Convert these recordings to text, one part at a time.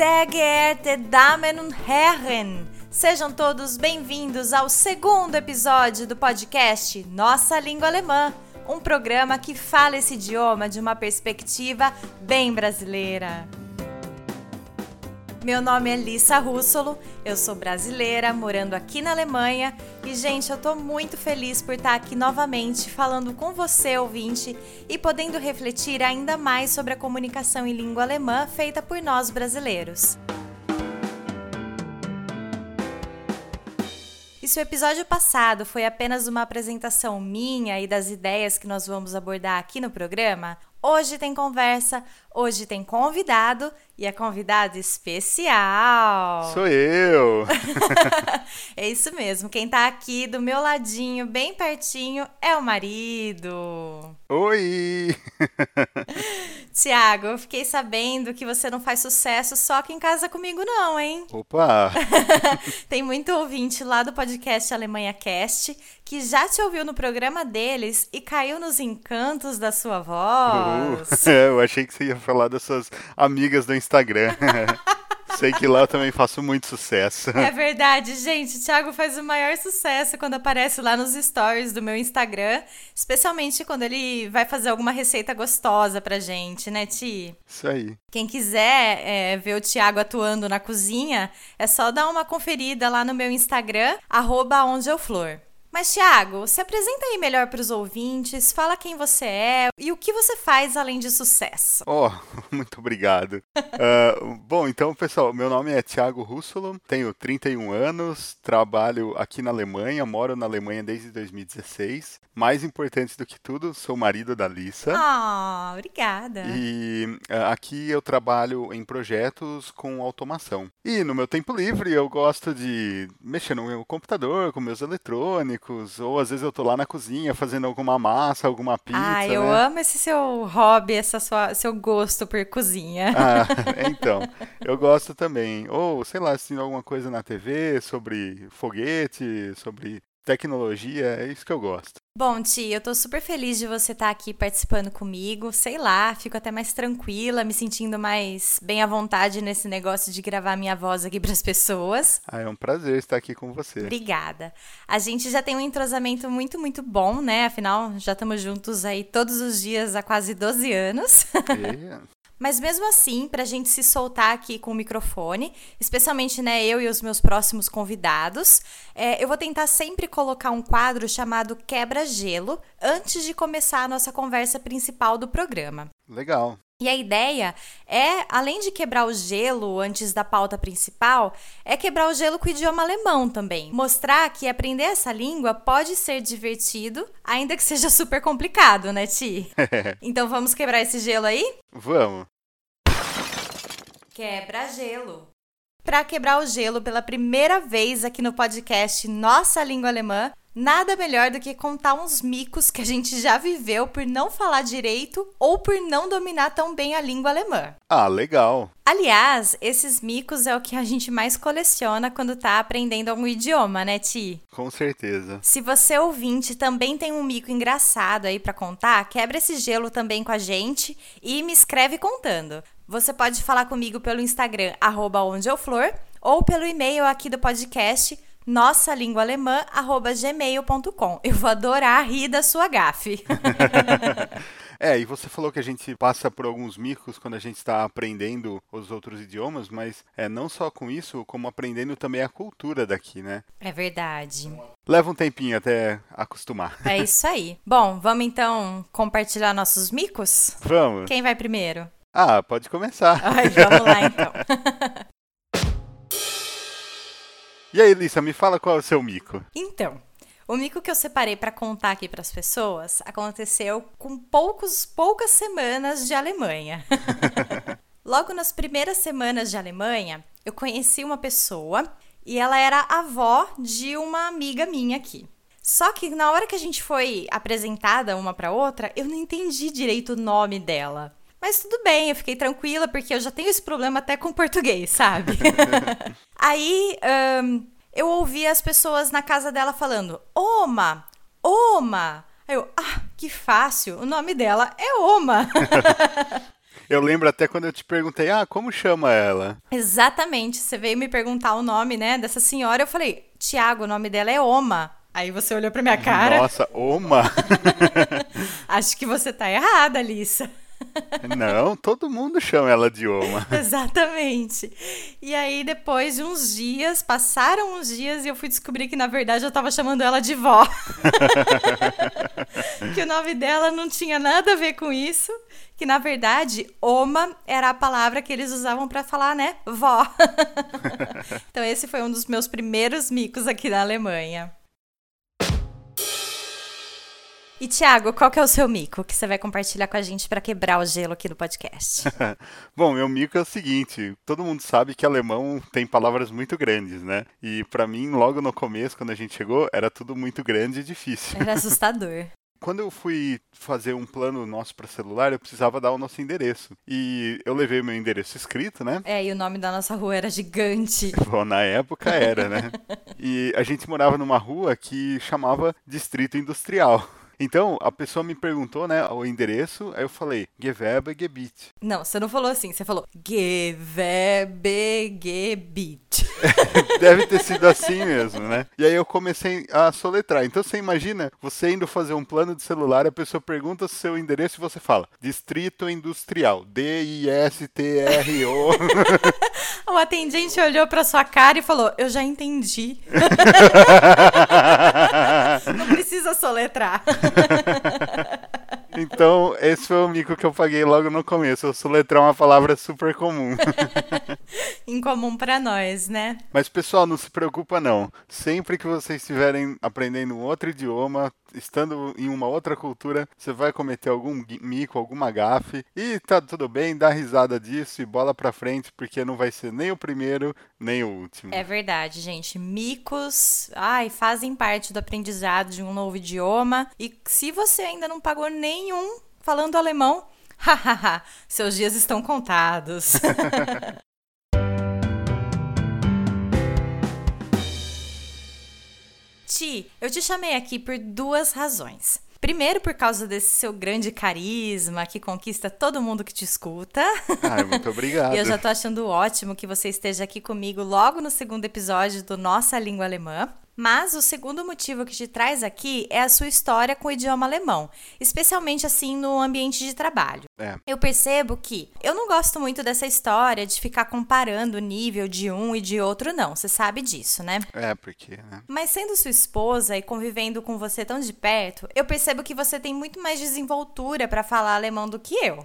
Sehr geehrte Damen und Herren, sejam todos bem-vindos ao segundo episódio do podcast Nossa Língua Alemã, um programa que fala esse idioma de uma perspectiva bem brasileira. Meu nome é Lissa Russolo, eu sou brasileira, morando aqui na Alemanha e, gente, eu tô muito feliz por estar aqui novamente falando com você, ouvinte, e podendo refletir ainda mais sobre a comunicação em língua alemã feita por nós brasileiros. E se o episódio passado foi apenas uma apresentação minha e das ideias que nós vamos abordar aqui no programa, hoje tem conversa, hoje tem convidado e a convidada especial. Sou eu! é isso mesmo, quem tá aqui do meu ladinho, bem pertinho, é o marido. Oi! Tiago, eu fiquei sabendo que você não faz sucesso só aqui em casa comigo, não, hein? Opa! Tem muito ouvinte lá do podcast Alemanha Cast que já te ouviu no programa deles e caiu nos encantos da sua voz. Uh, eu achei que você ia falar das suas amigas do Instagram. Sei que lá eu também faço muito sucesso. É verdade, gente. O Thiago faz o maior sucesso quando aparece lá nos stories do meu Instagram, especialmente quando ele vai fazer alguma receita gostosa pra gente, né, Ti? Isso aí. Quem quiser é, ver o Thiago atuando na cozinha, é só dar uma conferida lá no meu Instagram, arroba onde eu flor. Mas, Thiago, se apresenta aí melhor para os ouvintes, fala quem você é e o que você faz além de sucesso. Oh, muito obrigado. uh, bom, então, pessoal, meu nome é Thiago Russolo, tenho 31 anos, trabalho aqui na Alemanha, moro na Alemanha desde 2016. Mais importante do que tudo, sou marido da Lissa. Ah, oh, obrigada. E uh, aqui eu trabalho em projetos com automação. E no meu tempo livre eu gosto de mexer no meu computador, com meus eletrônicos ou às vezes eu tô lá na cozinha fazendo alguma massa, alguma pizza. Ah, eu né? amo esse seu hobby, essa sua, seu gosto por cozinha. Ah, então, eu gosto também. Ou, sei lá, assistindo alguma coisa na TV sobre foguete, sobre tecnologia, é isso que eu gosto. Bom, Ti, eu tô super feliz de você estar tá aqui participando comigo. Sei lá, fico até mais tranquila, me sentindo mais bem à vontade nesse negócio de gravar minha voz aqui para as pessoas. Ah, é um prazer estar aqui com você. Obrigada. A gente já tem um entrosamento muito, muito bom, né? Afinal, já estamos juntos aí todos os dias há quase 12 anos. É. Mas mesmo assim, para a gente se soltar aqui com o microfone, especialmente né, eu e os meus próximos convidados, é, eu vou tentar sempre colocar um quadro chamado Quebra-Gelo antes de começar a nossa conversa principal do programa. Legal. E a ideia é, além de quebrar o gelo antes da pauta principal, é quebrar o gelo com o idioma alemão também. Mostrar que aprender essa língua pode ser divertido, ainda que seja super complicado, né, Ti? então vamos quebrar esse gelo aí? Vamos. Quebra-gelo. Para quebrar o gelo pela primeira vez aqui no podcast Nossa Língua Alemã, Nada melhor do que contar uns micos que a gente já viveu por não falar direito ou por não dominar tão bem a língua alemã. Ah, legal. Aliás, esses micos é o que a gente mais coleciona quando tá aprendendo algum idioma, né, Ti? Com certeza. Se você ouvinte também tem um mico engraçado aí para contar, quebra esse gelo também com a gente e me escreve contando. Você pode falar comigo pelo Instagram, arroba ou pelo e-mail aqui do podcast nossa língua alemã gmail.com. Eu vou adorar rir da sua gafe. É, e você falou que a gente passa por alguns micos quando a gente está aprendendo os outros idiomas, mas é não só com isso, como aprendendo também a cultura daqui, né? É verdade. Leva um tempinho até acostumar. É isso aí. Bom, vamos então compartilhar nossos micos? Vamos. Quem vai primeiro? Ah, pode começar. Ai, vamos lá então. E aí, Lissa, me fala qual é o seu mico. Então, o mico que eu separei para contar aqui para as pessoas aconteceu com poucos, poucas semanas de Alemanha. Logo nas primeiras semanas de Alemanha, eu conheci uma pessoa e ela era avó de uma amiga minha aqui. Só que na hora que a gente foi apresentada uma para outra, eu não entendi direito o nome dela. Mas tudo bem, eu fiquei tranquila porque eu já tenho esse problema até com português, sabe? Aí um, eu ouvi as pessoas na casa dela falando: Oma, Oma. Aí eu, ah, que fácil, o nome dela é Oma. Eu lembro até quando eu te perguntei, ah, como chama ela? Exatamente. Você veio me perguntar o nome, né, dessa senhora. Eu falei, Tiago, o nome dela é Oma. Aí você olhou pra minha cara. Nossa, Oma! Acho que você tá errada, Alissa. Não, todo mundo chama ela de Oma. Exatamente. E aí, depois de uns dias, passaram uns dias e eu fui descobrir que, na verdade, eu tava chamando ela de vó. que o nome dela não tinha nada a ver com isso. Que, na verdade, Oma era a palavra que eles usavam para falar, né? Vó. então, esse foi um dos meus primeiros micos aqui na Alemanha. E Tiago, qual que é o seu mico que você vai compartilhar com a gente para quebrar o gelo aqui no podcast? Bom, meu mico é o seguinte: todo mundo sabe que alemão tem palavras muito grandes, né? E para mim, logo no começo, quando a gente chegou, era tudo muito grande e difícil. Era assustador. Quando eu fui fazer um plano nosso para celular, eu precisava dar o nosso endereço. E eu levei meu endereço escrito, né? É, e o nome da nossa rua era gigante. Bom, na época era, né? e a gente morava numa rua que chamava Distrito Industrial. Então, a pessoa me perguntou, né, o endereço, aí eu falei, Gewerbegebiet. Não, você não falou assim, você falou Gewerbegebiet. Deve ter sido assim mesmo, né? E aí eu comecei a soletrar. Então você imagina você indo fazer um plano de celular, a pessoa pergunta o seu endereço e você fala Distrito Industrial, D-I-S-T-R-O. o atendente olhou pra sua cara e falou: Eu já entendi. Não precisa soletrar. Então, esse foi o mico que eu paguei logo no começo. Eu soletrar uma palavra super comum. Incomum para nós, né? Mas, pessoal, não se preocupa não. Sempre que vocês estiverem aprendendo um outro idioma, estando em uma outra cultura, você vai cometer algum mico, alguma gafe. E tá tudo bem, dá risada disso e bola pra frente, porque não vai ser nem o primeiro, nem o último. É verdade, gente. Micos, ai, fazem parte do aprendizado de um novo idioma. E se você ainda não pagou nenhum falando alemão, hahaha, seus dias estão contados. Ti, eu te chamei aqui por duas razões. Primeiro, por causa desse seu grande carisma que conquista todo mundo que te escuta. Ai, muito obrigado. e eu já tô achando ótimo que você esteja aqui comigo logo no segundo episódio do Nossa Língua Alemã. Mas o segundo motivo que te traz aqui é a sua história com o idioma alemão, especialmente assim no ambiente de trabalho. É. Eu percebo que eu não gosto muito dessa história de ficar comparando o nível de um e de outro, não. Você sabe disso, né? É, porque. Né? Mas sendo sua esposa e convivendo com você tão de perto, eu percebo que você tem muito mais desenvoltura para falar alemão do que eu.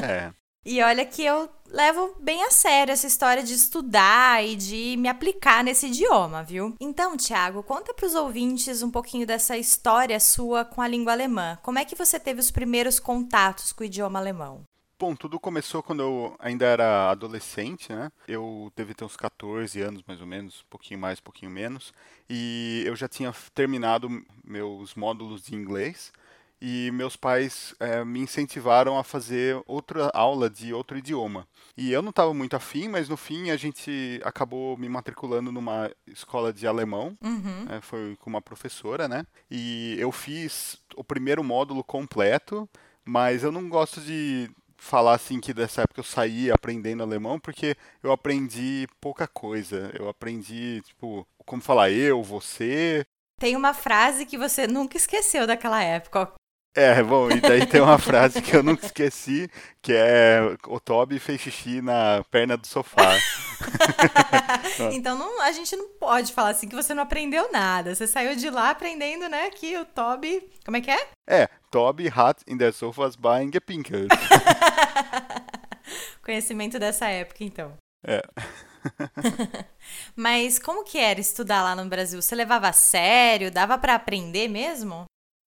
É. E olha que eu levo bem a sério essa história de estudar e de me aplicar nesse idioma, viu? Então, Thiago, conta para os ouvintes um pouquinho dessa história sua com a língua alemã. Como é que você teve os primeiros contatos com o idioma alemão? Bom, tudo começou quando eu ainda era adolescente, né? Eu devia ter uns 14 anos, mais ou menos, um pouquinho mais, um pouquinho menos. E eu já tinha terminado meus módulos de inglês e meus pais é, me incentivaram a fazer outra aula de outro idioma. E eu não estava muito afim, mas no fim a gente acabou me matriculando numa escola de alemão, uhum. é, foi com uma professora, né? E eu fiz o primeiro módulo completo, mas eu não gosto de falar assim que dessa época eu saí aprendendo alemão, porque eu aprendi pouca coisa. Eu aprendi, tipo, como falar eu, você, tem uma frase que você nunca esqueceu daquela época. É, bom, e daí tem uma frase que eu nunca esqueci, que é o Toby fez xixi na perna do sofá. então não, a gente não pode falar assim que você não aprendeu nada. Você saiu de lá aprendendo, né, que o Toby, como é que é? É, Toby hat in der Sofas Bein gepinkelt. Conhecimento dessa época, então. É. Mas como que era estudar lá no Brasil? Você levava a sério? Dava para aprender mesmo?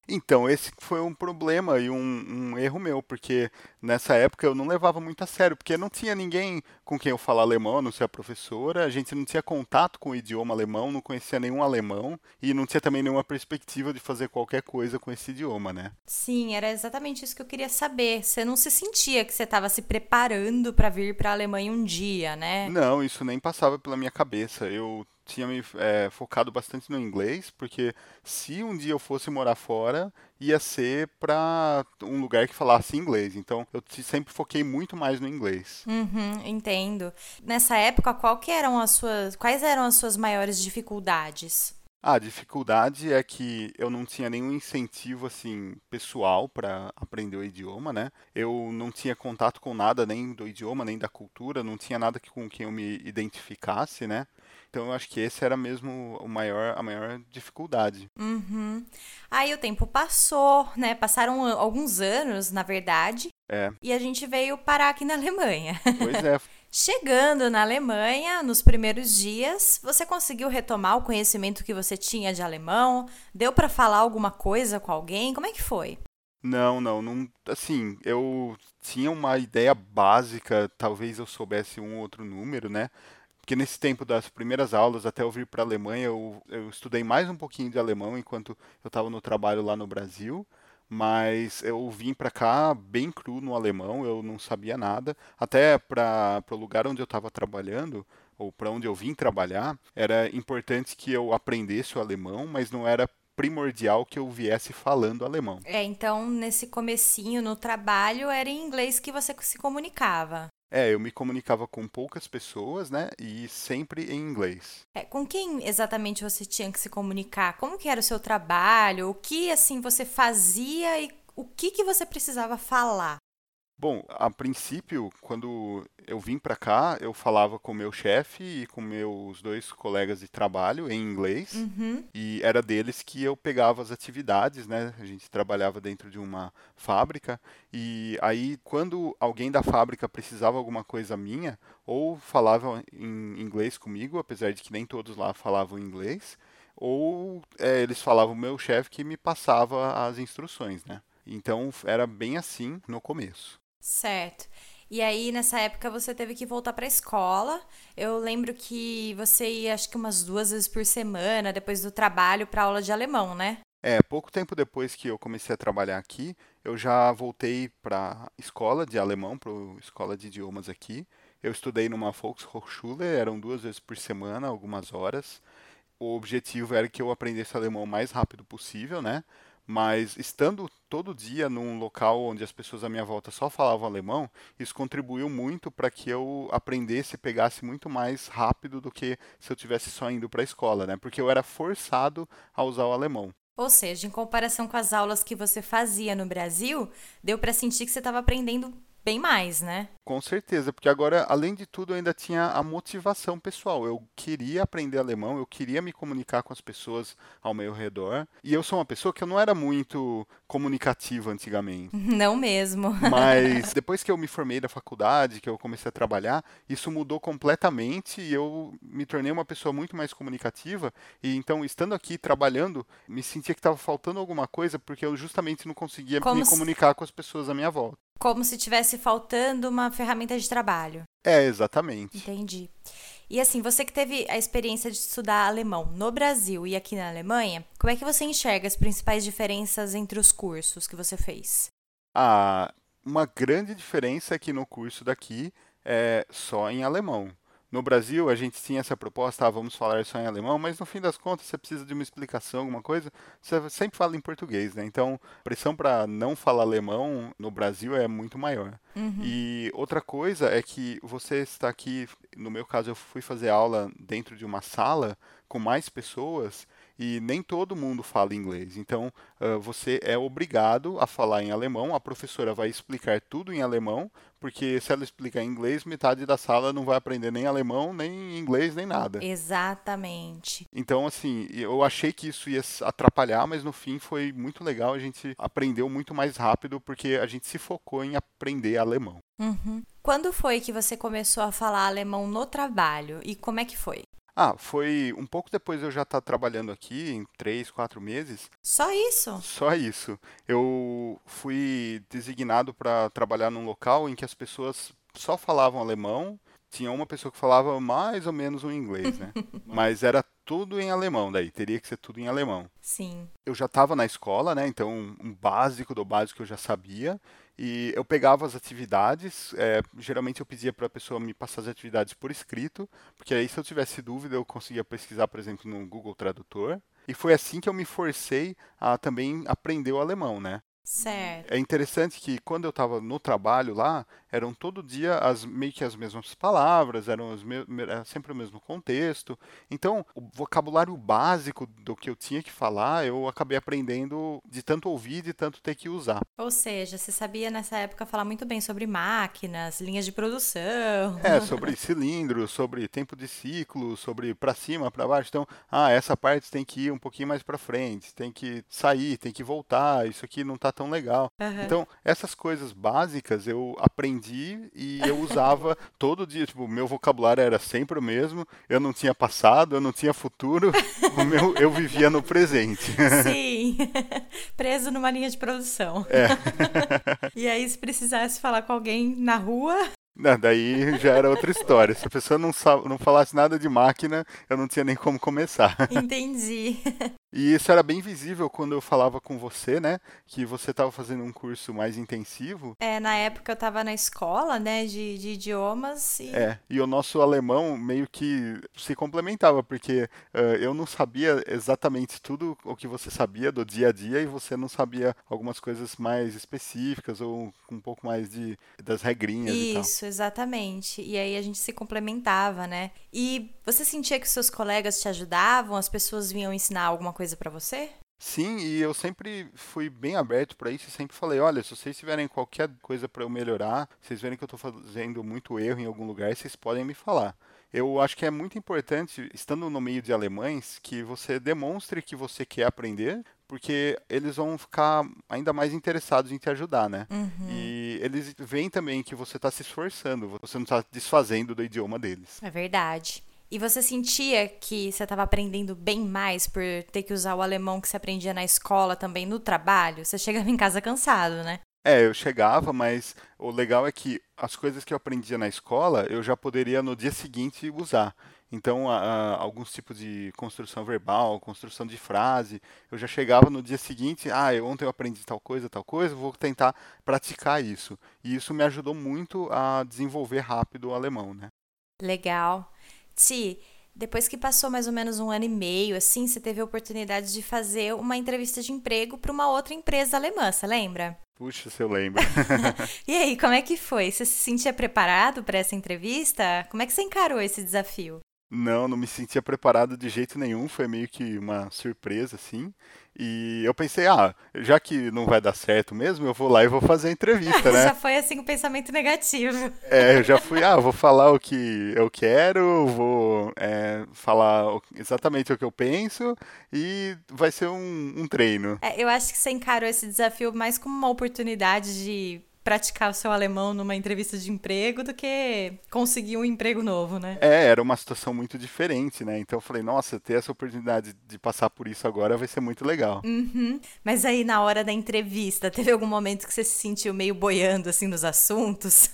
Então, esse foi um problema e um, um, erro meu, porque nessa época eu não levava muito a sério, porque não tinha ninguém com quem eu falar alemão, não sei a professora, a gente não tinha contato com o idioma alemão, não conhecia nenhum alemão e não tinha também nenhuma perspectiva de fazer qualquer coisa com esse idioma, né? Sim, era exatamente isso que eu queria saber. Você não se sentia que você estava se preparando para vir para a Alemanha um dia, né? Não, isso nem passava pela minha cabeça. Eu tinha me é, focado bastante no inglês, porque se um dia eu fosse morar fora, ia ser para um lugar que falasse inglês. Então, eu sempre foquei muito mais no inglês. Uhum, entendo. Nessa época, qual que eram as suas, quais eram as suas maiores dificuldades? A dificuldade é que eu não tinha nenhum incentivo assim pessoal para aprender o idioma, né? Eu não tinha contato com nada nem do idioma, nem da cultura, não tinha nada com quem eu me identificasse, né? Então eu acho que esse era mesmo o maior, a maior dificuldade. Uhum. Aí o tempo passou, né? Passaram alguns anos, na verdade. É. E a gente veio parar aqui na Alemanha. Pois é. Chegando na Alemanha, nos primeiros dias, você conseguiu retomar o conhecimento que você tinha de alemão? Deu para falar alguma coisa com alguém? Como é que foi? Não, não, não. Assim, eu tinha uma ideia básica, talvez eu soubesse um outro número, né? Porque nesse tempo das primeiras aulas, até eu vir para a Alemanha, eu, eu estudei mais um pouquinho de alemão enquanto eu estava no trabalho lá no Brasil mas eu vim para cá bem cru no alemão, eu não sabia nada. Até para o lugar onde eu estava trabalhando, ou para onde eu vim trabalhar, era importante que eu aprendesse o alemão, mas não era primordial que eu viesse falando alemão. É, então nesse comecinho no trabalho era em inglês que você se comunicava. É, eu me comunicava com poucas pessoas, né? E sempre em inglês. É, com quem exatamente você tinha que se comunicar? Como que era o seu trabalho? O que assim você fazia e o que que você precisava falar? Bom, a princípio, quando eu vim para cá, eu falava com meu chefe e com meus dois colegas de trabalho em inglês. Uhum. E era deles que eu pegava as atividades, né? A gente trabalhava dentro de uma fábrica. E aí, quando alguém da fábrica precisava alguma coisa minha, ou falava em inglês comigo, apesar de que nem todos lá falavam inglês, ou é, eles falavam o meu chefe que me passava as instruções, né? Então era bem assim no começo. Certo. E aí, nessa época, você teve que voltar para a escola. Eu lembro que você ia, acho que umas duas vezes por semana, depois do trabalho, para aula de alemão, né? É, pouco tempo depois que eu comecei a trabalhar aqui, eu já voltei para escola de alemão, para escola de idiomas aqui. Eu estudei numa Volkshochschule, eram duas vezes por semana, algumas horas. O objetivo era que eu aprendesse alemão o mais rápido possível, né? Mas estando todo dia num local onde as pessoas à minha volta só falavam alemão, isso contribuiu muito para que eu aprendesse e pegasse muito mais rápido do que se eu tivesse só indo para a escola, né? Porque eu era forçado a usar o alemão. Ou seja, em comparação com as aulas que você fazia no Brasil, deu para sentir que você estava aprendendo bem mais, né? Com certeza, porque agora, além de tudo, eu ainda tinha a motivação pessoal. Eu queria aprender alemão, eu queria me comunicar com as pessoas ao meu redor. E eu sou uma pessoa que eu não era muito comunicativa antigamente. Não mesmo. Mas depois que eu me formei da faculdade, que eu comecei a trabalhar, isso mudou completamente e eu me tornei uma pessoa muito mais comunicativa. E então, estando aqui trabalhando, me sentia que estava faltando alguma coisa porque eu justamente não conseguia Como me se... comunicar com as pessoas à minha volta. Como se tivesse faltando uma ferramenta de trabalho. É, exatamente. Entendi. E assim, você que teve a experiência de estudar alemão no Brasil e aqui na Alemanha, como é que você enxerga as principais diferenças entre os cursos que você fez? Ah, uma grande diferença é que no curso daqui é só em alemão. No Brasil, a gente tinha essa proposta, ah, vamos falar só em alemão, mas no fim das contas, você precisa de uma explicação, alguma coisa, você sempre fala em português, né? Então, a pressão para não falar alemão no Brasil é muito maior. Uhum. E outra coisa é que você está aqui, no meu caso, eu fui fazer aula dentro de uma sala com mais pessoas e nem todo mundo fala inglês. Então, uh, você é obrigado a falar em alemão. A professora vai explicar tudo em alemão, porque se ela explicar em inglês, metade da sala não vai aprender nem alemão, nem inglês, nem nada. Exatamente. Então, assim, eu achei que isso ia atrapalhar, mas no fim foi muito legal. A gente aprendeu muito mais rápido, porque a gente se focou em aprender alemão. Uhum. Quando foi que você começou a falar alemão no trabalho e como é que foi? Ah, foi um pouco depois de eu já estar tá trabalhando aqui, em três, quatro meses. Só isso? Só isso. Eu fui designado para trabalhar num local em que as pessoas só falavam alemão. Tinha uma pessoa que falava mais ou menos o inglês, né? Mas era tudo em alemão, daí teria que ser tudo em alemão. Sim. Eu já estava na escola, né? Então, um básico do básico eu já sabia. E eu pegava as atividades, é, geralmente eu pedia para a pessoa me passar as atividades por escrito, porque aí se eu tivesse dúvida eu conseguia pesquisar, por exemplo, no Google Tradutor. E foi assim que eu me forcei a também aprender o alemão, né? Certo. É interessante que quando eu estava no trabalho lá, eram todo dia as, meio que as mesmas palavras, eram me, era sempre o mesmo contexto. Então, o vocabulário básico do que eu tinha que falar, eu acabei aprendendo de tanto ouvir, de tanto ter que usar. Ou seja, você sabia nessa época falar muito bem sobre máquinas, linhas de produção. É, sobre cilindros, sobre tempo de ciclo, sobre para cima, para baixo. Então, ah, essa parte tem que ir um pouquinho mais para frente, tem que sair, tem que voltar, isso aqui não está tão legal. Uhum. Então, essas coisas básicas eu aprendi e eu usava todo dia. Tipo, meu vocabulário era sempre o mesmo. Eu não tinha passado, eu não tinha futuro. o meu, eu vivia no presente. Sim. Preso numa linha de produção. É. e aí, se precisasse falar com alguém na rua, não, daí já era outra história. Se a pessoa não, não falasse nada de máquina, eu não tinha nem como começar. Entendi. E isso era bem visível quando eu falava com você, né? Que você estava fazendo um curso mais intensivo. É, na época eu estava na escola, né, de, de idiomas. E... É, e o nosso alemão meio que se complementava, porque uh, eu não sabia exatamente tudo o que você sabia do dia a dia e você não sabia algumas coisas mais específicas ou um pouco mais de, das regrinhas isso, e tal. Isso, exatamente. E aí a gente se complementava, né? E você sentia que seus colegas te ajudavam? As pessoas vinham ensinar alguma coisa para você? Sim, e eu sempre fui bem aberto para isso e sempre falei, olha, se vocês tiverem qualquer coisa para eu melhorar, vocês verem que eu estou fazendo muito erro em algum lugar, vocês podem me falar. Eu acho que é muito importante, estando no meio de alemães, que você demonstre que você quer aprender, porque eles vão ficar ainda mais interessados em te ajudar, né? Uhum. E eles veem também que você está se esforçando, você não está desfazendo do idioma deles. É verdade. E você sentia que você estava aprendendo bem mais por ter que usar o alemão que você aprendia na escola também no trabalho? Você chegava em casa cansado, né? É, eu chegava, mas o legal é que as coisas que eu aprendia na escola eu já poderia no dia seguinte usar. Então, a, a, alguns tipos de construção verbal, construção de frase, eu já chegava no dia seguinte, ah, ontem eu aprendi tal coisa, tal coisa, vou tentar praticar isso. E isso me ajudou muito a desenvolver rápido o alemão, né? Legal. Ti, depois que passou mais ou menos um ano e meio, assim, você teve a oportunidade de fazer uma entrevista de emprego para uma outra empresa alemã, você lembra? Puxa, se eu lembro. e aí, como é que foi? Você se sentia preparado para essa entrevista? Como é que você encarou esse desafio? Não, não me sentia preparado de jeito nenhum, foi meio que uma surpresa, assim. E eu pensei, ah, já que não vai dar certo mesmo, eu vou lá e vou fazer a entrevista, né? já foi assim o um pensamento negativo. É, eu já fui, ah, vou falar o que eu quero, vou é, falar exatamente o que eu penso e vai ser um, um treino. É, eu acho que você encarou esse desafio mais como uma oportunidade de praticar o seu alemão numa entrevista de emprego do que conseguir um emprego novo, né? É, era uma situação muito diferente, né? Então eu falei, nossa, ter essa oportunidade de passar por isso agora vai ser muito legal. Uhum. Mas aí na hora da entrevista, teve algum momento que você se sentiu meio boiando assim nos assuntos?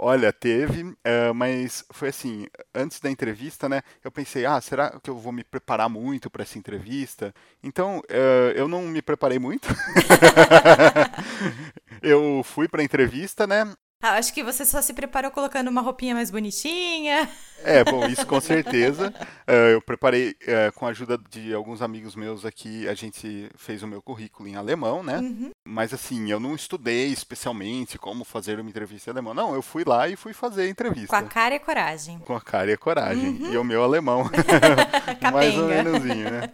Olha, teve, uh, mas foi assim, antes da entrevista, né? Eu pensei, ah, será que eu vou me preparar muito para essa entrevista? Então, uh, eu não me preparei muito. eu fui para a entrevista, né? Ah, acho que você só se preparou colocando uma roupinha mais bonitinha. É, bom, isso com certeza. Uh, eu preparei uh, com a ajuda de alguns amigos meus aqui, a gente fez o meu currículo em alemão, né? Uhum. Mas assim, eu não estudei especialmente como fazer uma entrevista em alemão. Não, eu fui lá e fui fazer a entrevista. Com a cara e a coragem. Com a cara e a coragem. Uhum. E o meu alemão. Mais ou menos, né?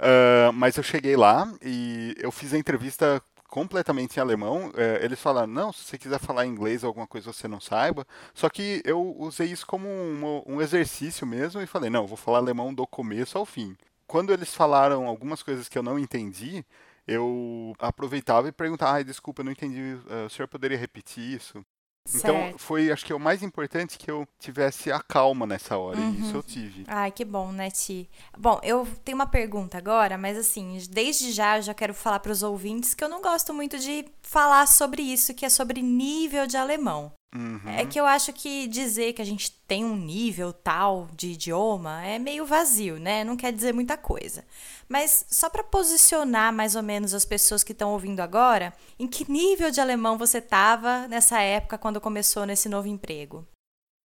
Uh, mas eu cheguei lá e eu fiz a entrevista completamente em alemão. É, eles falaram, não, se você quiser falar inglês alguma coisa você não saiba. Só que eu usei isso como um, um exercício mesmo e falei, não, vou falar alemão do começo ao fim. Quando eles falaram algumas coisas que eu não entendi, eu aproveitava e perguntava, ai, desculpa, eu não entendi, uh, o senhor poderia repetir isso? Então, certo. foi, acho que, o mais importante que eu tivesse a calma nessa hora, uhum. e isso eu tive. Ai, que bom, né, Ti? Bom, eu tenho uma pergunta agora, mas assim, desde já eu já quero falar para os ouvintes que eu não gosto muito de falar sobre isso, que é sobre nível de alemão. Uhum. É que eu acho que dizer que a gente tem um nível tal de idioma é meio vazio, né? Não quer dizer muita coisa. Mas só para posicionar mais ou menos as pessoas que estão ouvindo agora, em que nível de alemão você estava nessa época quando começou nesse novo emprego?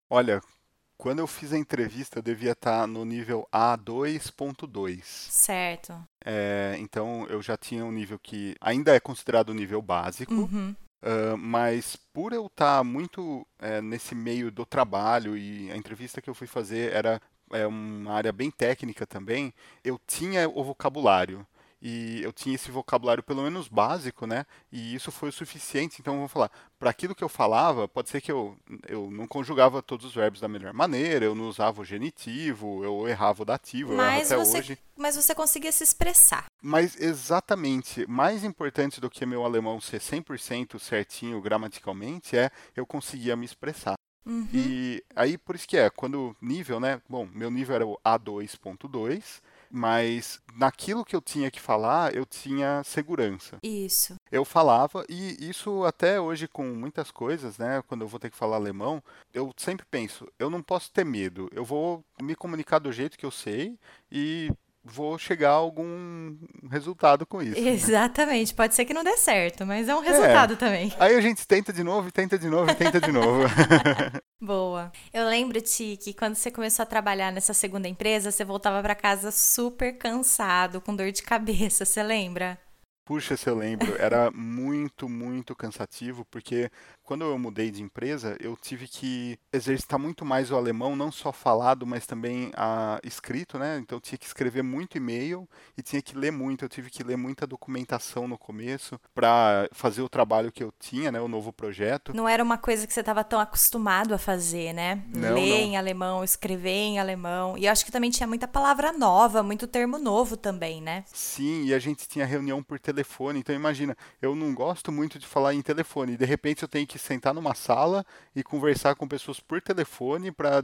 Olha, quando eu fiz a entrevista, eu devia estar no nível A2.2. Certo. É, então eu já tinha um nível que ainda é considerado um nível básico, Uhum. Uh, mas por eu estar muito é, nesse meio do trabalho e a entrevista que eu fui fazer era é, uma área bem técnica também, eu tinha o vocabulário. E eu tinha esse vocabulário pelo menos básico, né? E isso foi o suficiente. Então, vamos falar, para aquilo que eu falava, pode ser que eu, eu não conjugava todos os verbos da melhor maneira, eu não usava o genitivo, eu errava o dativo, eu erravo Mas até você, hoje. mas você conseguia se expressar. Mas exatamente, mais importante do que meu alemão ser 100% certinho gramaticalmente é eu conseguia me expressar. Uhum. E aí por isso que é, quando nível, né? Bom, meu nível era o A2.2, mas naquilo que eu tinha que falar, eu tinha segurança. Isso. Eu falava, e isso até hoje com muitas coisas, né? Quando eu vou ter que falar alemão, eu sempre penso, eu não posso ter medo, eu vou me comunicar do jeito que eu sei e vou chegar a algum resultado com isso. né? Exatamente. Pode ser que não dê certo, mas é um resultado também. Aí a gente tenta de novo, tenta de novo, tenta de novo. Boa. Eu lembro-te que quando você começou a trabalhar nessa segunda empresa, você voltava para casa super cansado, com dor de cabeça, você lembra? Puxa, se eu lembro, era muito, muito cansativo, porque quando eu mudei de empresa, eu tive que exercitar muito mais o alemão, não só falado, mas também a escrito, né? Então eu tinha que escrever muito e-mail e tinha que ler muito. Eu tive que ler muita documentação no começo para fazer o trabalho que eu tinha, né? O novo projeto. Não era uma coisa que você estava tão acostumado a fazer, né? Não, Ler não. em alemão, escrever em alemão. E eu acho que também tinha muita palavra nova, muito termo novo também, né? Sim, e a gente tinha reunião por telefone. Então imagina, eu não gosto muito de falar em telefone. De repente eu tenho que sentar numa sala e conversar com pessoas por telefone para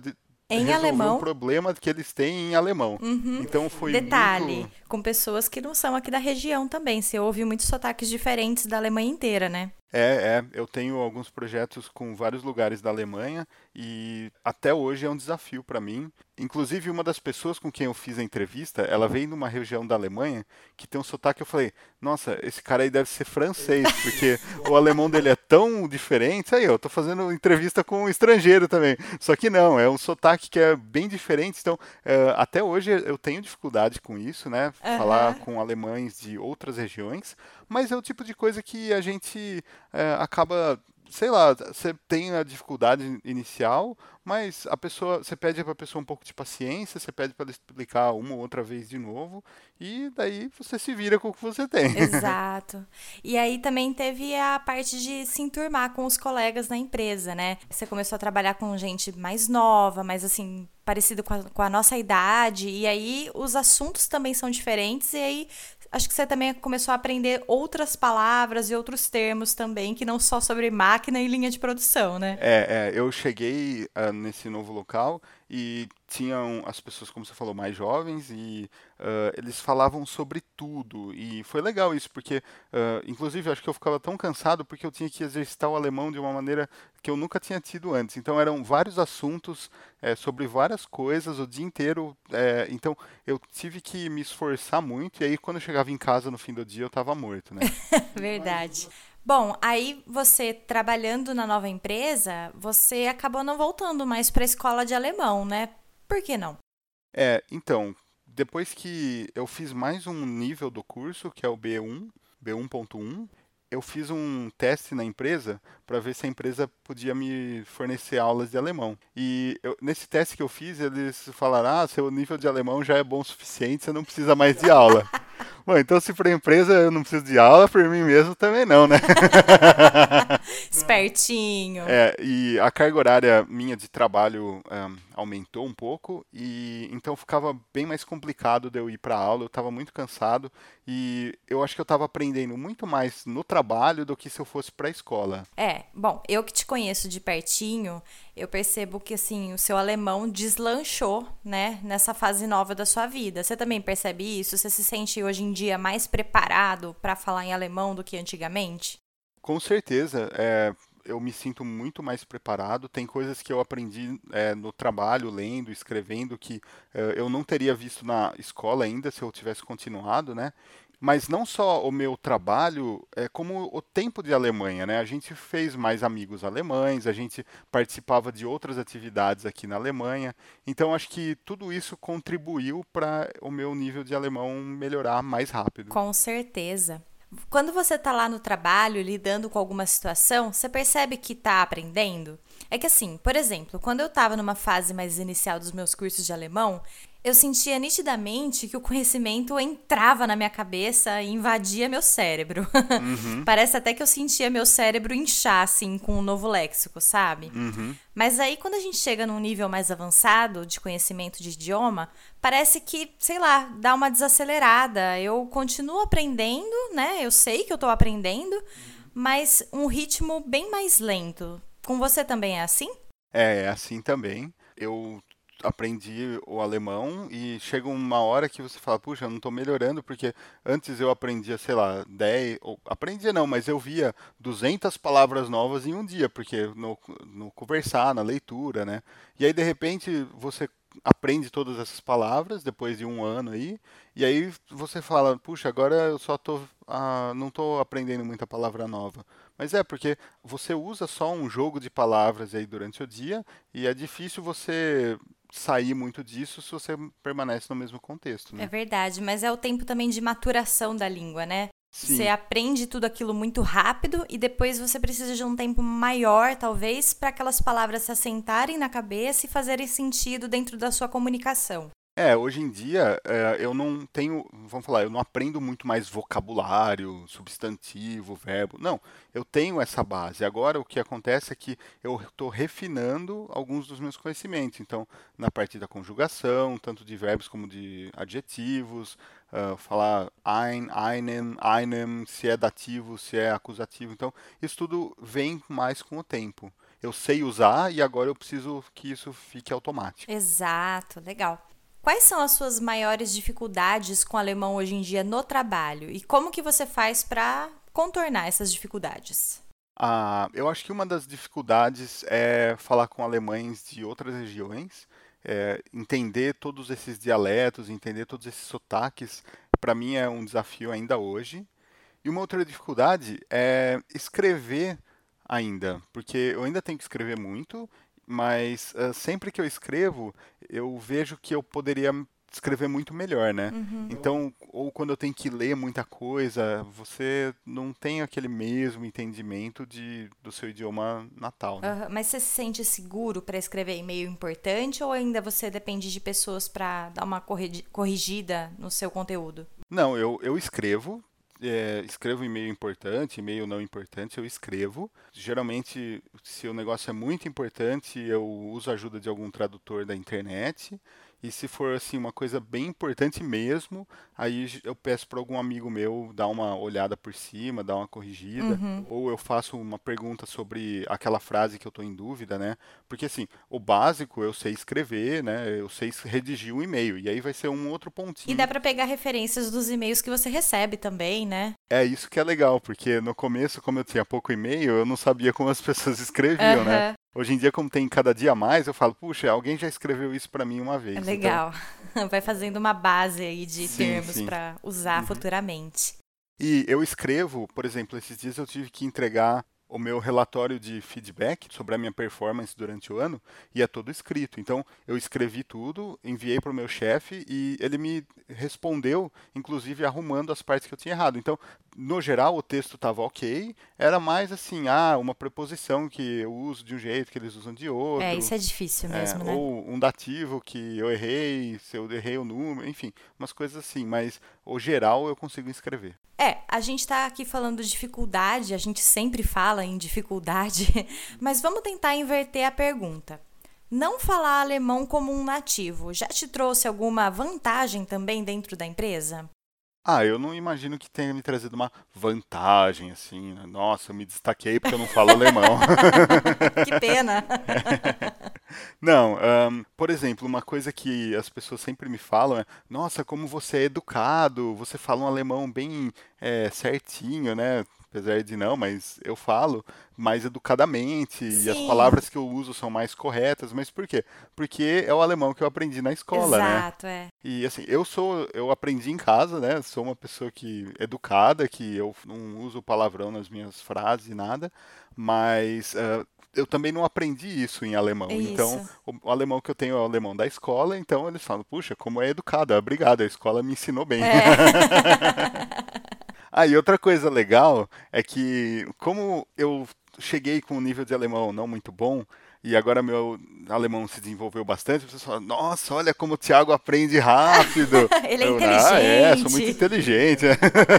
Em resolver alemão. um problema que eles têm em alemão. Então foi Detalhe, muito... com pessoas que não são aqui da região também. Você ouve muitos sotaques diferentes da Alemanha inteira, né? É, é, eu tenho alguns projetos com vários lugares da Alemanha e até hoje é um desafio para mim. Inclusive, uma das pessoas com quem eu fiz a entrevista, ela veio numa região da Alemanha que tem um sotaque. Eu falei, nossa, esse cara aí deve ser francês, porque o alemão dele é tão diferente. Aí, eu tô fazendo entrevista com um estrangeiro também. Só que não, é um sotaque que é bem diferente. Então, é, até hoje eu tenho dificuldade com isso, né? Falar com alemães de outras regiões. Mas é o tipo de coisa que a gente é, acaba sei lá, você tem a dificuldade inicial, mas a pessoa, você pede para a pessoa um pouco de paciência, você pede para ela explicar uma ou outra vez de novo, e daí você se vira com o que você tem. Exato. E aí também teve a parte de se enturmar com os colegas na empresa, né? Você começou a trabalhar com gente mais nova, mais assim, parecido com a, com a nossa idade, e aí os assuntos também são diferentes, e aí acho que você também começou a aprender outras palavras e outros termos também, que não só sobre máquina e linha de produção, né? É, é, eu cheguei ah, nesse novo local e tinham as pessoas, como você falou, mais jovens e ah, eles falavam sobre tudo. E foi legal isso, porque, ah, inclusive, acho que eu ficava tão cansado porque eu tinha que exercitar o alemão de uma maneira que eu nunca tinha tido antes. Então, eram vários assuntos eh, sobre várias coisas o dia inteiro. eh, então, eu tive que me esforçar muito. E aí, quando eu chegava em casa no fim do dia, eu estava morto, né? Verdade. Bom, aí você trabalhando na nova empresa, você acabou não voltando mais para a escola de alemão, né? Por que não? É, então, depois que eu fiz mais um nível do curso, que é o B1, B1.1, eu fiz um teste na empresa para ver se a empresa podia me fornecer aulas de alemão. E eu- nesse teste que eu fiz, eles falaram: ah, seu nível de alemão já é bom o suficiente, você não precisa mais de aula. Bom, então se para empresa eu não preciso de aula, por mim mesmo também não, né? Espertinho. É, e a carga horária minha de trabalho ahn, aumentou um pouco e então ficava bem mais complicado de eu ir para aula. Eu estava muito cansado e eu acho que eu estava aprendendo muito mais no trabalho do que se eu fosse para a escola. É, bom, eu que te conheço de pertinho, eu percebo que assim, o seu alemão deslanchou, né, nessa fase nova da sua vida. Você também percebe isso? Você se sente hoje em dia mais preparado para falar em alemão do que antigamente? Com certeza, é, eu me sinto muito mais preparado. Tem coisas que eu aprendi é, no trabalho, lendo, escrevendo, que é, eu não teria visto na escola ainda se eu tivesse continuado, né? Mas não só o meu trabalho, é como o tempo de Alemanha, né? A gente fez mais amigos alemães, a gente participava de outras atividades aqui na Alemanha. Então acho que tudo isso contribuiu para o meu nível de alemão melhorar mais rápido. Com certeza. Quando você está lá no trabalho lidando com alguma situação, você percebe que está aprendendo? É que assim, por exemplo, quando eu estava numa fase mais inicial dos meus cursos de alemão, eu sentia nitidamente que o conhecimento entrava na minha cabeça e invadia meu cérebro. Uhum. Parece até que eu sentia meu cérebro inchar, assim, com o um novo léxico, sabe? Uhum. Mas aí, quando a gente chega num nível mais avançado de conhecimento de idioma, parece que, sei lá, dá uma desacelerada. Eu continuo aprendendo, né? Eu sei que eu tô aprendendo, mas um ritmo bem mais lento. Com você também é assim? É, é assim também. Eu aprendi o alemão e chega uma hora que você fala, puxa, eu não estou melhorando, porque antes eu aprendia, sei lá, 10, ou aprendia não, mas eu via 200 palavras novas em um dia, porque no, no conversar, na leitura, né? E aí, de repente, você aprende todas essas palavras depois de um ano aí, e aí você fala, puxa, agora eu só tô, ah, não estou aprendendo muita palavra nova. Mas é porque você usa só um jogo de palavras aí durante o dia e é difícil você sair muito disso se você permanece no mesmo contexto. Né? É verdade, mas é o tempo também de maturação da língua, né? Sim. Você aprende tudo aquilo muito rápido e depois você precisa de um tempo maior, talvez, para aquelas palavras se assentarem na cabeça e fazerem sentido dentro da sua comunicação. É, hoje em dia é, eu não tenho, vamos falar, eu não aprendo muito mais vocabulário, substantivo, verbo. Não, eu tenho essa base. Agora o que acontece é que eu estou refinando alguns dos meus conhecimentos. Então, na parte da conjugação, tanto de verbos como de adjetivos, uh, falar ein, einen, einem, se é dativo, se é acusativo. Então, isso tudo vem mais com o tempo. Eu sei usar e agora eu preciso que isso fique automático. Exato, legal. Quais são as suas maiores dificuldades com o alemão hoje em dia no trabalho e como que você faz para contornar essas dificuldades? Ah, eu acho que uma das dificuldades é falar com alemães de outras regiões, é, entender todos esses dialetos, entender todos esses sotaques, para mim é um desafio ainda hoje. E uma outra dificuldade é escrever ainda, porque eu ainda tenho que escrever muito mas uh, sempre que eu escrevo, eu vejo que eu poderia escrever muito melhor, né? Uhum. Então, ou quando eu tenho que ler muita coisa, você não tem aquele mesmo entendimento de, do seu idioma natal. Né? Uhum. Mas você se sente seguro para escrever e-mail importante ou ainda você depende de pessoas para dar uma corrigida no seu conteúdo? Não, eu, eu escrevo, é, escrevo e-mail importante, e-mail não importante, eu escrevo. Geralmente, se o negócio é muito importante, eu uso a ajuda de algum tradutor da internet. E se for assim uma coisa bem importante mesmo, aí eu peço para algum amigo meu dar uma olhada por cima, dar uma corrigida, uhum. ou eu faço uma pergunta sobre aquela frase que eu estou em dúvida, né? Porque assim, o básico eu sei escrever, né? Eu sei redigir um e-mail e aí vai ser um outro pontinho. E dá para pegar referências dos e-mails que você recebe também, né? É isso que é legal, porque no começo, como eu tinha pouco e-mail, eu não sabia como as pessoas escreviam, uhum. né? Hoje em dia, como tem cada dia mais, eu falo, puxa, alguém já escreveu isso para mim uma vez. É então legal. Então... Vai fazendo uma base aí de sim, termos para usar uhum. futuramente. E eu escrevo, por exemplo, esses dias eu tive que entregar o meu relatório de feedback sobre a minha performance durante o ano e é todo escrito. Então, eu escrevi tudo, enviei para o meu chefe e ele me respondeu, inclusive arrumando as partes que eu tinha errado. Então, no geral, o texto estava ok, era mais assim, ah, uma preposição que eu uso de um jeito, que eles usam de outro. É, isso é difícil é, mesmo, é, né? Ou um dativo que eu errei, se eu errei o número, enfim, umas coisas assim, mas o geral eu consigo escrever. É, a gente está aqui falando de dificuldade, a gente sempre fala em dificuldade, mas vamos tentar inverter a pergunta. Não falar alemão como um nativo já te trouxe alguma vantagem também dentro da empresa? Ah, eu não imagino que tenha me trazido uma vantagem, assim. Né? Nossa, eu me destaquei porque eu não falo alemão. que pena! não, um, por exemplo, uma coisa que as pessoas sempre me falam é: Nossa, como você é educado, você fala um alemão bem é, certinho, né? apesar de não, mas eu falo mais educadamente Sim. e as palavras que eu uso são mais corretas. Mas por quê? Porque é o alemão que eu aprendi na escola, né? Exato, é. E assim, eu sou, eu aprendi em casa, né? Sou uma pessoa que educada, que eu não uso palavrão nas minhas frases e nada, mas uh, eu também não aprendi isso em alemão. Isso. Então, o, alemão que eu tenho é o alemão da escola, então eles falam, puxa, como é educado, obrigado, a escola me ensinou bem. É. ah, e outra coisa legal é que, como eu cheguei com um nível de alemão não muito bom, e agora meu alemão se desenvolveu bastante, você fala, nossa, olha como o Thiago aprende rápido. ele é eu, inteligente. Ah, é, sou muito inteligente.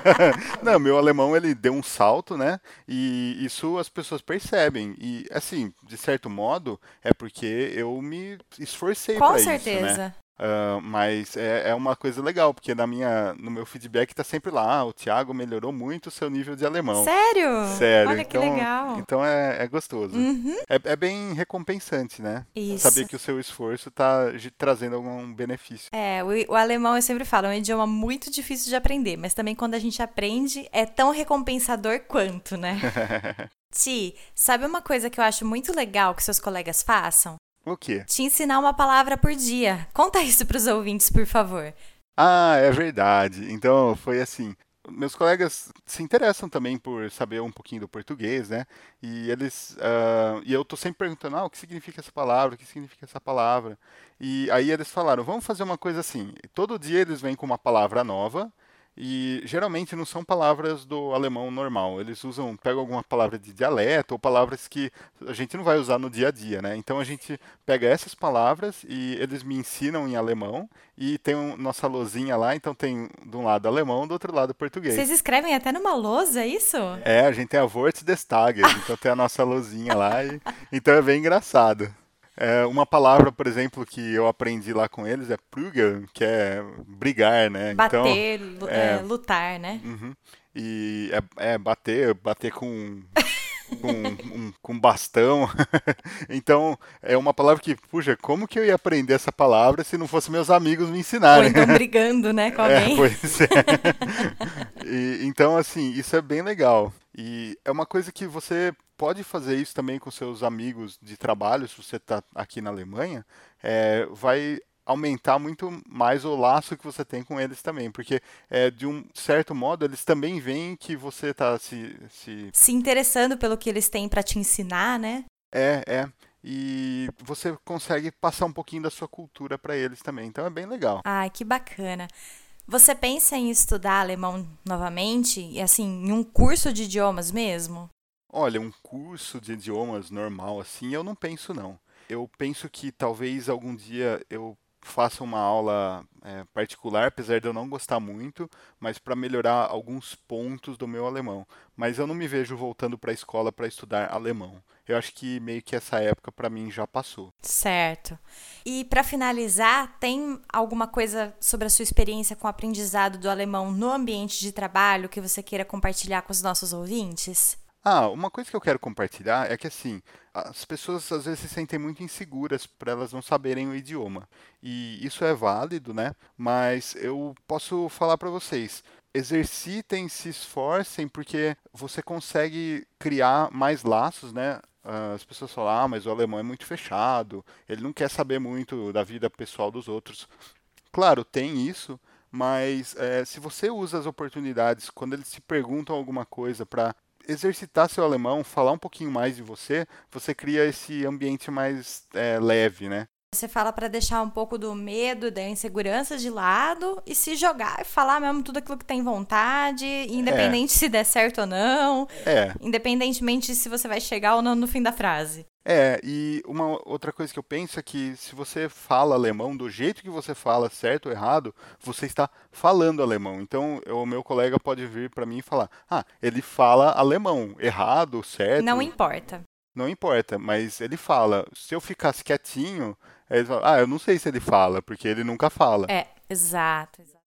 Não, meu alemão ele deu um salto, né? E isso as pessoas percebem. E assim, de certo modo, é porque eu me esforcei para isso, né? Uh, mas é, é, uma coisa legal, porque na minha, no meu feedback tá sempre lá, ah, o Thiago melhorou muito o seu nível de alemão. Sério? Sério. Olha então, que legal. Então é, é gostoso. Uhum. É, é, bem recompensante, né? Isso. Saber que o seu esforço tá trazendo algum benefício. É, o, o, alemão eu sempre falo, é um idioma muito difícil de aprender, mas também quando a gente aprende é tão recompensador quanto, né? Ti, sabe uma coisa que eu acho muito legal que seus colegas façam? O quê? Te ensinar uma palavra por dia. Conta isso para os ouvintes, por favor. Ah, é verdade. Então, foi assim. Meus colegas se interessam também por saber um pouquinho do português, né? E eles. Uh, e eu tô sempre perguntando, ah, o que significa essa palavra? O que significa essa palavra? E aí eles falaram, vamos fazer uma coisa assim. Todo dia eles vêm com uma palavra nova e geralmente não são palavras do alemão normal. Eles usam, pegam alguma palavra de dialeto ou palavras que a gente não vai usar no dia a dia, né? Então a gente pega essas palavras e eles me ensinam em alemão e tem um, nossa lozinha lá, então tem de um lado alemão, do outro lado português. Vocês escrevem até numa lousa, é isso? É, a gente tem a des Tages, então tem a nossa lozinha lá e então é bem engraçado. É, uma palavra, por exemplo, que eu aprendi lá com eles é prügeln, que é brigar, né? Bater, então, é, é, lutar, né? Uhum. E é, é, bater, bater com com, um, com bastão. então, é uma palavra que, puxa, como que eu ia aprender essa palavra se não fosse meus amigos me ensinarem? Ou então brigando, né, com alguém. É, pois é. e, então, assim, isso é bem legal. E é uma coisa que você pode fazer isso também com seus amigos de trabalho, se você está aqui na Alemanha, é, vai aumentar muito mais o laço que você tem com eles também, porque é, de um certo modo eles também veem que você está se, se se interessando pelo que eles têm para te ensinar, né? É, é. E você consegue passar um pouquinho da sua cultura para eles também. Então é bem legal. Ai, que bacana. Você pensa em estudar alemão novamente? E assim, em um curso de idiomas mesmo? Olha, um curso de idiomas normal assim, eu não penso não. Eu penso que talvez algum dia eu faça uma aula é, particular, apesar de eu não gostar muito, mas para melhorar alguns pontos do meu alemão. Mas eu não me vejo voltando para a escola para estudar alemão. Eu acho que meio que essa época para mim já passou. Certo. E para finalizar, tem alguma coisa sobre a sua experiência com o aprendizado do alemão no ambiente de trabalho que você queira compartilhar com os nossos ouvintes? Ah, uma coisa que eu quero compartilhar é que assim, as pessoas às vezes se sentem muito inseguras por elas não saberem o idioma. E isso é válido, né? Mas eu posso falar para vocês, exercitem, se esforcem, porque você consegue criar mais laços, né? As pessoas falam, ah, mas o alemão é muito fechado, ele não quer saber muito da vida pessoal dos outros. Claro, tem isso, mas é, se você usa as oportunidades quando eles te perguntam alguma coisa para exercitar seu alemão, falar um pouquinho mais de você, você cria esse ambiente mais é, leve, né? Você fala para deixar um pouco do medo, da insegurança de lado e se jogar e falar mesmo tudo aquilo que tem vontade, independente é. se der certo ou não, é. independentemente se você vai chegar ou não no fim da frase. É, e uma outra coisa que eu penso é que se você fala alemão do jeito que você fala, certo ou errado, você está falando alemão. Então, o meu colega pode vir para mim e falar: "Ah, ele fala alemão, errado, certo?" Não importa. Não importa, mas ele fala. Se eu ficasse quietinho, ele fala: "Ah, eu não sei se ele fala, porque ele nunca fala." É, exato, exato.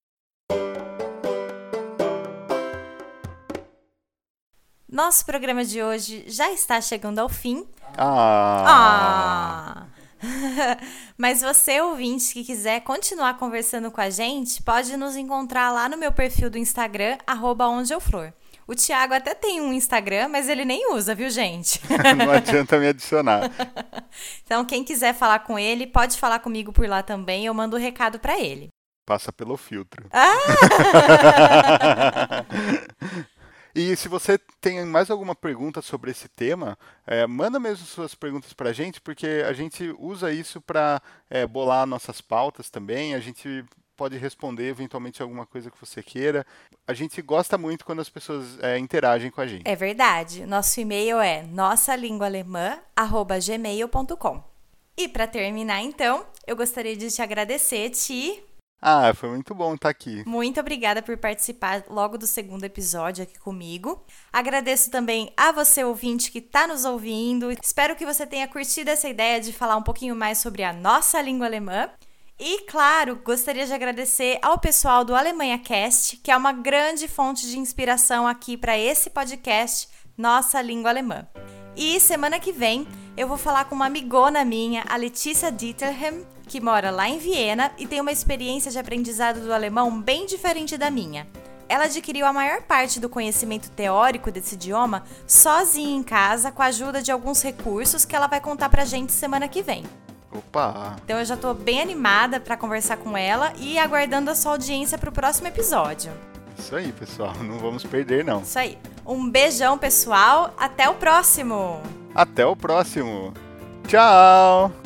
Nosso programa de hoje já está chegando ao fim. Ah! ah. Mas você, ouvinte, que quiser continuar conversando com a gente, pode nos encontrar lá no meu perfil do Instagram, arroba onde eu flor. O Thiago até tem um Instagram, mas ele nem usa, viu, gente? Não adianta me adicionar. Então, quem quiser falar com ele, pode falar comigo por lá também. Eu mando o um recado para ele. Passa pelo filtro. Ah! E se você tem mais alguma pergunta sobre esse tema, é, manda mesmo suas perguntas para a gente, porque a gente usa isso para é, bolar nossas pautas também. A gente pode responder eventualmente alguma coisa que você queira. A gente gosta muito quando as pessoas é, interagem com a gente. É verdade. Nosso e-mail é nossalinguaalemã@gmail.com. E para terminar, então, eu gostaria de te agradecer, Ti. Ah, foi muito bom estar aqui. Muito obrigada por participar logo do segundo episódio aqui comigo. Agradeço também a você, ouvinte, que está nos ouvindo. Espero que você tenha curtido essa ideia de falar um pouquinho mais sobre a nossa língua alemã. E, claro, gostaria de agradecer ao pessoal do Alemanha Cast, que é uma grande fonte de inspiração aqui para esse podcast Nossa Língua Alemã. E semana que vem eu vou falar com uma amigona minha, a Letícia Dieterhem, que mora lá em Viena e tem uma experiência de aprendizado do alemão bem diferente da minha. Ela adquiriu a maior parte do conhecimento teórico desse idioma sozinha em casa, com a ajuda de alguns recursos que ela vai contar pra gente semana que vem. Opa! Então eu já tô bem animada para conversar com ela e aguardando a sua audiência para o próximo episódio. Isso aí, pessoal. Não vamos perder, não. Isso aí. Um beijão, pessoal. Até o próximo. Até o próximo. Tchau!